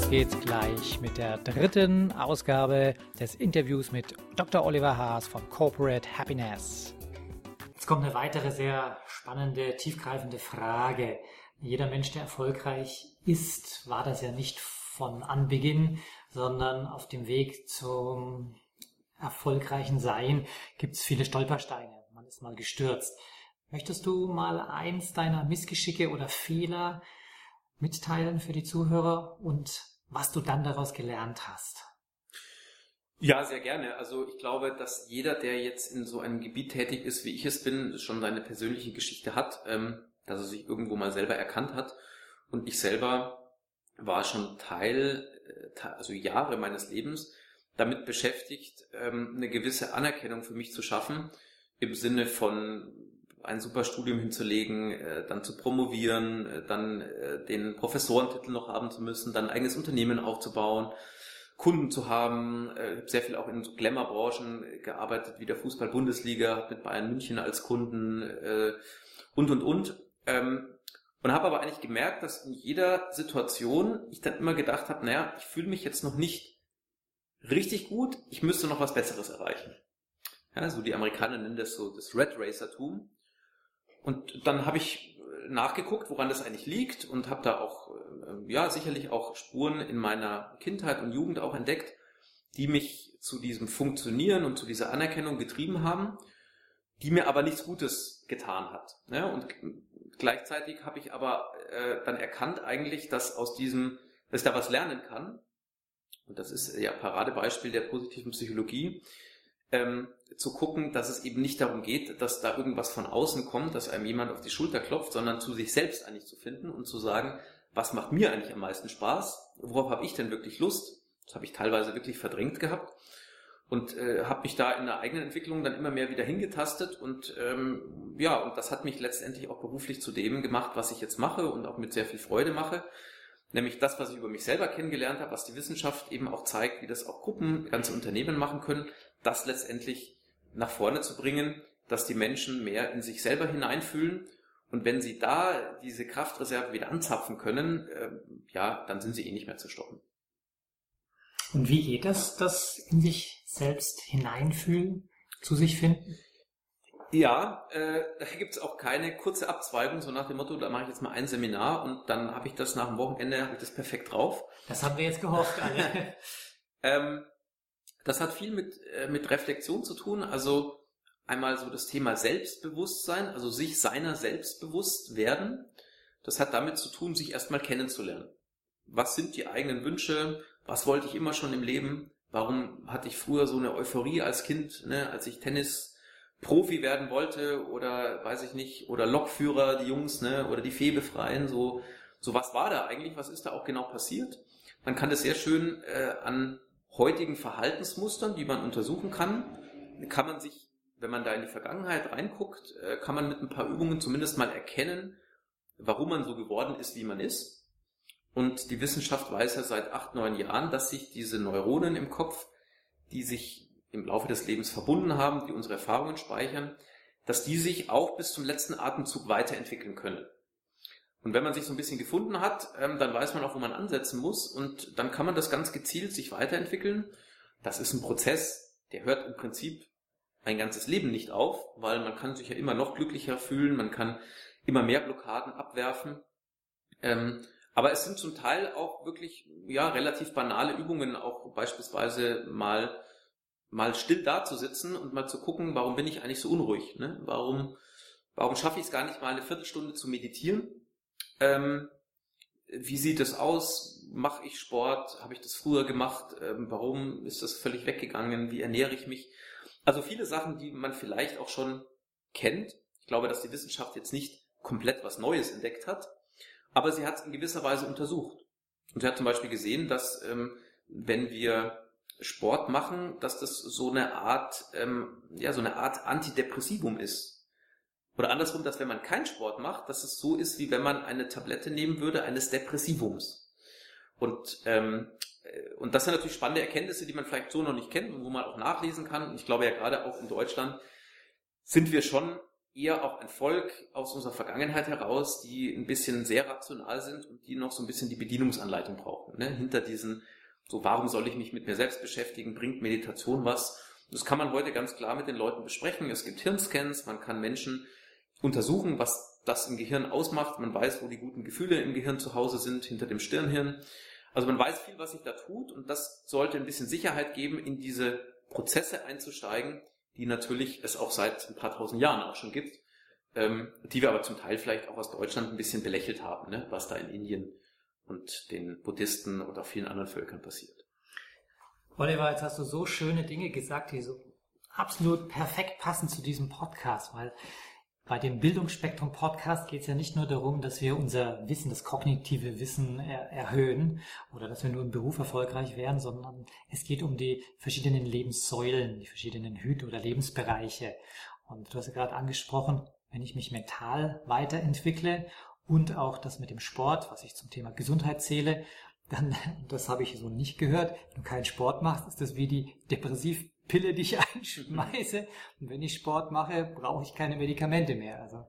Los geht's gleich mit der dritten Ausgabe des Interviews mit Dr. Oliver Haas von Corporate Happiness. Jetzt kommt eine weitere sehr spannende, tiefgreifende Frage. Jeder Mensch, der erfolgreich ist, war das ja nicht von Anbeginn, sondern auf dem Weg zum erfolgreichen Sein gibt es viele Stolpersteine. Man ist mal gestürzt. Möchtest du mal eins deiner Missgeschicke oder Fehler mitteilen für die Zuhörer und was du dann daraus gelernt hast. Ja, sehr gerne. Also ich glaube, dass jeder, der jetzt in so einem Gebiet tätig ist, wie ich es bin, schon seine persönliche Geschichte hat, ähm, dass er sich irgendwo mal selber erkannt hat. Und ich selber war schon Teil, äh, also Jahre meines Lebens, damit beschäftigt, ähm, eine gewisse Anerkennung für mich zu schaffen, im Sinne von ein super Studium hinzulegen, äh, dann zu promovieren, äh, dann äh, den Professorentitel noch haben zu müssen, dann ein eigenes Unternehmen aufzubauen, Kunden zu haben. Habe sehr viel auch in so Glamour-Branchen gearbeitet, wie der Fußball-Bundesliga, mit Bayern München als Kunden und, und, und. Ähm, und habe aber eigentlich gemerkt, dass in jeder Situation ich dann immer gedacht habe, naja, ich fühle mich jetzt noch nicht richtig gut, ich müsste noch was Besseres erreichen. Ja, so die Amerikaner nennen das so das Red Racer-Tum. Und dann habe ich äh, nachgeguckt, woran das eigentlich liegt und habe da auch, äh, ja, sicherlich auch Spuren in meiner Kindheit und Jugend auch entdeckt, die mich zu diesem Funktionieren und zu dieser Anerkennung getrieben haben, die mir aber nichts Gutes getan hat. Ja, und gleichzeitig habe ich aber äh, dann erkannt eigentlich, dass aus diesem, dass ich da was lernen kann. Und das ist ja Paradebeispiel der positiven Psychologie ähm, zu gucken, dass es eben nicht darum geht, dass da irgendwas von außen kommt, dass einem jemand auf die Schulter klopft, sondern zu sich selbst eigentlich zu finden und zu sagen, was macht mir eigentlich am meisten Spaß? Worauf habe ich denn wirklich Lust? Das habe ich teilweise wirklich verdrängt gehabt und äh, habe mich da in der eigenen Entwicklung dann immer mehr wieder hingetastet und ähm, ja, und das hat mich letztendlich auch beruflich zu dem gemacht, was ich jetzt mache und auch mit sehr viel Freude mache. Nämlich das, was ich über mich selber kennengelernt habe, was die Wissenschaft eben auch zeigt, wie das auch Gruppen, ganze Unternehmen machen können, das letztendlich nach vorne zu bringen, dass die Menschen mehr in sich selber hineinfühlen. Und wenn sie da diese Kraftreserve wieder anzapfen können, äh, ja, dann sind sie eh nicht mehr zu stoppen. Und wie geht das, das in sich selbst hineinfühlen, zu sich finden? Ja, äh, da gibt es auch keine kurze Abzweigung, so nach dem Motto, da mache ich jetzt mal ein Seminar und dann habe ich das nach dem Wochenende, habe ich das perfekt drauf. Das haben wir jetzt gehofft alle. ähm, das hat viel mit, äh, mit Reflexion zu tun. Also einmal so das Thema Selbstbewusstsein, also sich seiner selbst bewusst werden. Das hat damit zu tun, sich erstmal kennenzulernen. Was sind die eigenen Wünsche? Was wollte ich immer schon im Leben? Warum hatte ich früher so eine Euphorie als Kind, ne, als ich Tennis Profi werden wollte oder weiß ich nicht, oder Lokführer, die Jungs, ne, oder die Fee befreien, so, so was war da eigentlich, was ist da auch genau passiert? Man kann das sehr schön äh, an heutigen Verhaltensmustern, die man untersuchen kann, kann man sich, wenn man da in die Vergangenheit reinguckt, äh, kann man mit ein paar Übungen zumindest mal erkennen, warum man so geworden ist, wie man ist. Und die Wissenschaft weiß ja seit acht, neun Jahren, dass sich diese Neuronen im Kopf, die sich im Laufe des Lebens verbunden haben, die unsere Erfahrungen speichern, dass die sich auch bis zum letzten Atemzug weiterentwickeln können. Und wenn man sich so ein bisschen gefunden hat, ähm, dann weiß man auch, wo man ansetzen muss und dann kann man das ganz gezielt sich weiterentwickeln. Das ist ein Prozess, der hört im Prinzip ein ganzes Leben nicht auf, weil man kann sich ja immer noch glücklicher fühlen, man kann immer mehr Blockaden abwerfen. Ähm, aber es sind zum Teil auch wirklich ja relativ banale Übungen, auch beispielsweise mal mal still da zu sitzen und mal zu gucken, warum bin ich eigentlich so unruhig? Ne? Warum warum schaffe ich es gar nicht mal eine Viertelstunde zu meditieren? Ähm, wie sieht es aus? Mache ich Sport? Habe ich das früher gemacht? Ähm, warum ist das völlig weggegangen? Wie ernähre ich mich? Also viele Sachen, die man vielleicht auch schon kennt. Ich glaube, dass die Wissenschaft jetzt nicht komplett was Neues entdeckt hat, aber sie hat es in gewisser Weise untersucht. Und er hat zum Beispiel gesehen, dass ähm, wenn wir Sport machen, dass das so eine Art, ähm, ja, so eine Art Antidepressivum ist. Oder andersrum, dass wenn man keinen Sport macht, dass es so ist, wie wenn man eine Tablette nehmen würde eines Depressivums. Und, ähm, äh, und das sind natürlich spannende Erkenntnisse, die man vielleicht so noch nicht kennt und wo man auch nachlesen kann. Und ich glaube ja gerade auch in Deutschland sind wir schon eher auch ein Volk aus unserer Vergangenheit heraus, die ein bisschen sehr rational sind und die noch so ein bisschen die Bedienungsanleitung brauchen. Ne? Hinter diesen, so warum soll ich mich mit mir selbst beschäftigen, bringt Meditation was? Das kann man heute ganz klar mit den Leuten besprechen. Es gibt Hirnscans, man kann Menschen untersuchen, was das im Gehirn ausmacht. Man weiß, wo die guten Gefühle im Gehirn zu Hause sind, hinter dem Stirnhirn. Also man weiß viel, was sich da tut und das sollte ein bisschen Sicherheit geben, in diese Prozesse einzusteigen, die natürlich es auch seit ein paar tausend Jahren auch schon gibt, ähm, die wir aber zum Teil vielleicht auch aus Deutschland ein bisschen belächelt haben, ne? was da in Indien und den Buddhisten auch vielen anderen Völkern passiert. Oliver, jetzt hast du so schöne Dinge gesagt, die so absolut perfekt passen zu diesem Podcast, weil bei dem Bildungsspektrum Podcast geht es ja nicht nur darum, dass wir unser Wissen, das kognitive Wissen er erhöhen oder dass wir nur im Beruf erfolgreich werden, sondern es geht um die verschiedenen Lebenssäulen, die verschiedenen Hüte oder Lebensbereiche. Und du hast ja gerade angesprochen, wenn ich mich mental weiterentwickle und auch das mit dem Sport, was ich zum Thema Gesundheit zähle, dann, das habe ich so nicht gehört, wenn du keinen Sport machst, ist das wie die depressiv Pille, die ich einschmeiße. Und wenn ich Sport mache, brauche ich keine Medikamente mehr. Also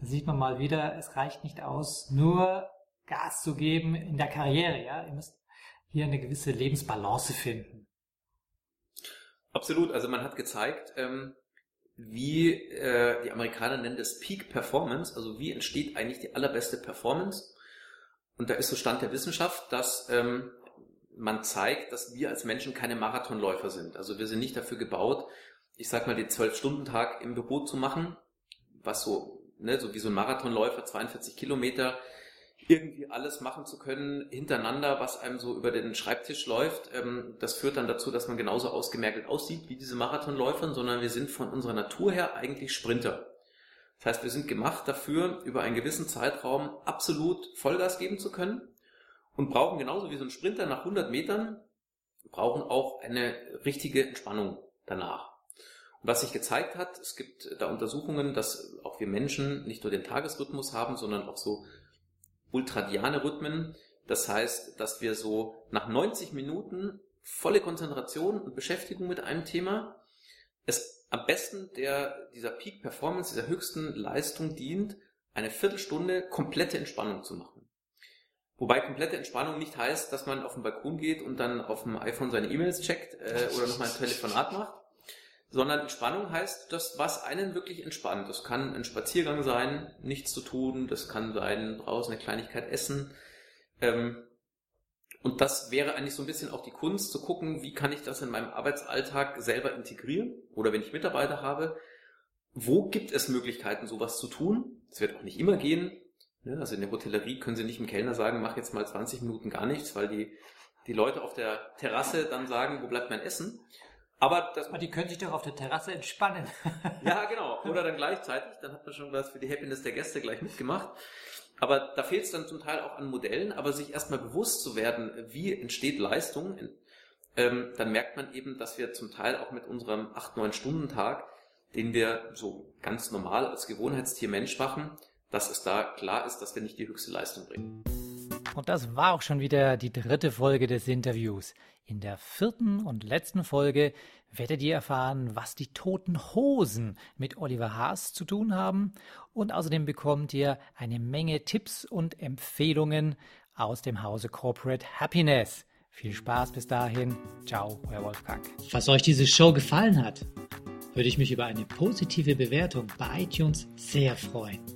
da sieht man mal wieder, es reicht nicht aus, nur Gas zu geben in der Karriere. Ja, ihr müsst hier eine gewisse Lebensbalance finden. Absolut. Also man hat gezeigt, ähm, wie äh, die Amerikaner nennen das Peak Performance. Also wie entsteht eigentlich die allerbeste Performance? Und da ist so Stand der Wissenschaft, dass ähm, man zeigt, dass wir als Menschen keine Marathonläufer sind. Also wir sind nicht dafür gebaut, ich sag mal, den Zwölf-Stunden-Tag im Büro zu machen, was so, ne, so wie so ein Marathonläufer, 42 Kilometer, irgendwie alles machen zu können hintereinander, was einem so über den Schreibtisch läuft. Ähm, das führt dann dazu, dass man genauso ausgemergelt aussieht wie diese Marathonläufer, sondern wir sind von unserer Natur her eigentlich Sprinter. Das heißt, wir sind gemacht dafür, über einen gewissen Zeitraum absolut Vollgas geben zu können und brauchen genauso wie so ein Sprinter nach 100 Metern, brauchen auch eine richtige Entspannung danach. Und was sich gezeigt hat, es gibt da Untersuchungen, dass auch wir Menschen nicht nur den Tagesrhythmus haben, sondern auch so ultradiane Rhythmen. Das heißt, dass wir so nach 90 Minuten volle Konzentration und Beschäftigung mit einem Thema es am besten der, dieser Peak Performance, dieser höchsten Leistung dient, eine Viertelstunde komplette Entspannung zu machen. Wobei komplette Entspannung nicht heißt, dass man auf den Balkon geht und dann auf dem iPhone seine E-Mails checkt äh, oder nochmal ein Telefonat macht, sondern Entspannung heißt, dass was einen wirklich entspannt. Das kann ein Spaziergang sein, nichts zu tun, das kann sein, draußen eine Kleinigkeit essen. Ähm, und das wäre eigentlich so ein bisschen auch die Kunst, zu gucken, wie kann ich das in meinem Arbeitsalltag selber integrieren oder wenn ich Mitarbeiter habe, wo gibt es Möglichkeiten, sowas zu tun? Es wird auch nicht immer gehen? Also in der Hotellerie können Sie nicht dem Kellner sagen, mach jetzt mal 20 Minuten gar nichts, weil die, die Leute auf der Terrasse dann sagen, wo bleibt mein Essen? Aber, das, Aber die können sich doch auf der Terrasse entspannen. ja, genau. Oder dann gleichzeitig, dann hat man schon was für die Happiness der Gäste gleich mitgemacht. Aber da fehlt es dann zum Teil auch an Modellen, aber sich erstmal bewusst zu werden, wie entsteht Leistung, ähm, dann merkt man eben, dass wir zum Teil auch mit unserem 8-9-Stunden-Tag, den wir so ganz normal als Gewohnheitstier Mensch machen, dass es da klar ist, dass wir nicht die höchste Leistung bringen. Und das war auch schon wieder die dritte Folge des Interviews. In der vierten und letzten Folge werdet ihr erfahren, was die toten Hosen mit Oliver Haas zu tun haben. Und außerdem bekommt ihr eine Menge Tipps und Empfehlungen aus dem Hause Corporate Happiness. Viel Spaß bis dahin. Ciao, euer Wolfgang. Falls euch diese Show gefallen hat, würde ich mich über eine positive Bewertung bei iTunes sehr freuen.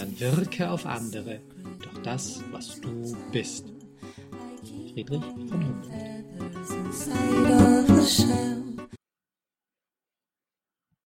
dann wirke auf andere doch das, was du bist. Friedrich von Humboldt.